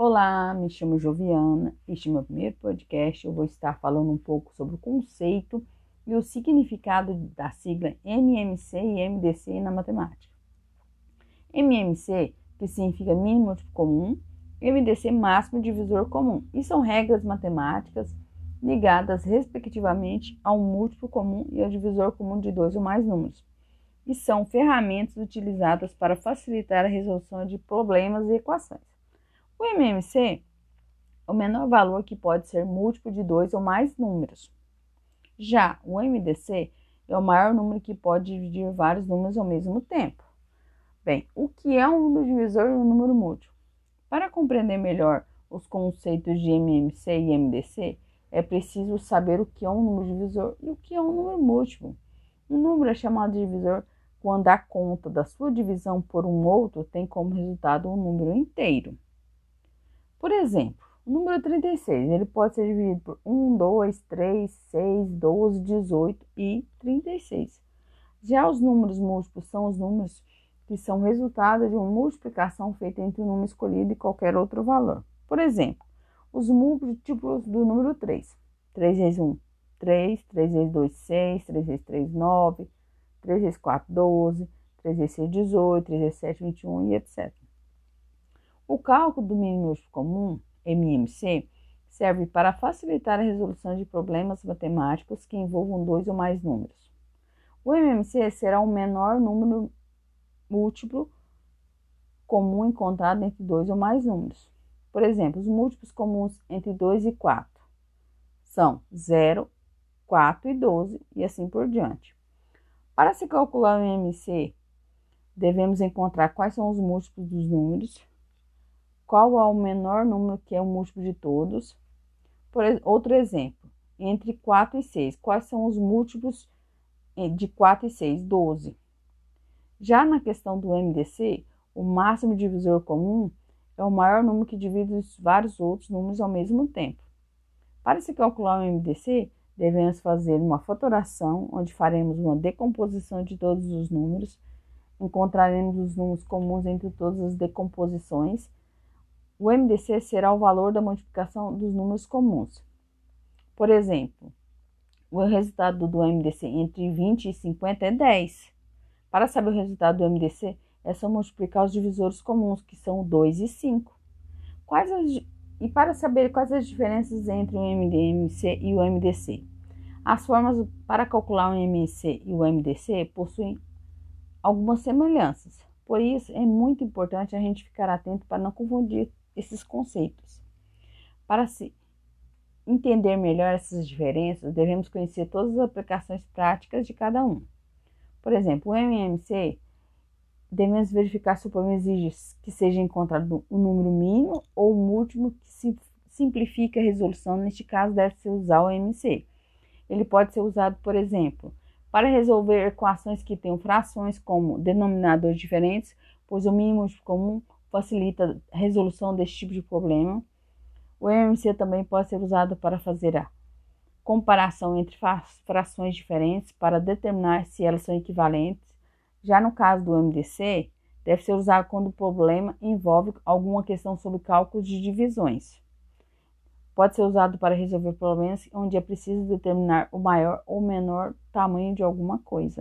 Olá, me chamo Joviana. Este é meu primeiro podcast. Eu vou estar falando um pouco sobre o conceito e o significado da sigla MMC e MDC na matemática. MMC, que significa mínimo comum, MDC, máximo divisor comum, e são regras matemáticas ligadas respectivamente ao múltiplo comum e ao divisor comum de dois ou mais números e são ferramentas utilizadas para facilitar a resolução de problemas e equações. O MMC é o menor valor que pode ser múltiplo de dois ou mais números. Já o MDC é o maior número que pode dividir vários números ao mesmo tempo. Bem, o que é um número divisor e um número múltiplo? Para compreender melhor os conceitos de MMC e MDC, é preciso saber o que é um número divisor e o que é um número múltiplo. Um número é chamado de divisor quando a conta da sua divisão por um outro tem como resultado um número inteiro. Por exemplo, o número 36 ele pode ser dividido por 1, 2, 3, 6, 12, 18 e 36. Já os números múltiplos são os números que são resultado de uma multiplicação feita entre o número escolhido e qualquer outro valor. Por exemplo, os múltiplos do número 3. 3 vezes 1, 3, 3 vezes 2, 6, 3 vezes 3, 9, 3 vezes 4, 12, 3 vezes 6, 18, 3 vezes 7, 21 e etc. O cálculo do mínimo comum, MMC, serve para facilitar a resolução de problemas matemáticos que envolvam dois ou mais números. O MMC será o menor número múltiplo comum encontrado entre dois ou mais números. Por exemplo, os múltiplos comuns entre 2 e 4 são 0, 4 e 12 e assim por diante. Para se calcular o MMC, devemos encontrar quais são os múltiplos dos números, qual é o menor número que é o múltiplo de todos. Por outro exemplo, entre 4 e 6, quais são os múltiplos eh, de 4 e 6? 12. Já na questão do MDC, o máximo divisor comum é o maior número que divide os vários outros números ao mesmo tempo. Para se calcular o MDC, devemos fazer uma fatoração, onde faremos uma decomposição de todos os números, encontraremos os números comuns entre todas as decomposições. O MDC será o valor da multiplicação dos números comuns. Por exemplo, o resultado do MDC entre 20 e 50 é 10. Para saber o resultado do MDC, é só multiplicar os divisores comuns, que são 2 e 5. Quais as e para saber quais as diferenças entre o MDMC e o MDC. As formas para calcular o MMC e o MDC possuem algumas semelhanças. Por isso, é muito importante a gente ficar atento para não confundir esses conceitos. Para se entender melhor essas diferenças, devemos conhecer todas as aplicações práticas de cada um. Por exemplo, o MMC devemos verificar se o problema exige que seja encontrado um número mínimo ou múltiplo que se simplifique a resolução. Neste caso, deve-se usar o MC. Ele pode ser usado, por exemplo, para resolver equações que tenham frações como denominadores diferentes, pois o mínimo comum facilita a resolução desse tipo de problema. O MC também pode ser usado para fazer a comparação entre frações diferentes para determinar se elas são equivalentes já no caso do MDC, deve ser usado quando o problema envolve alguma questão sobre cálculos de divisões. Pode ser usado para resolver problemas onde é preciso determinar o maior ou menor tamanho de alguma coisa.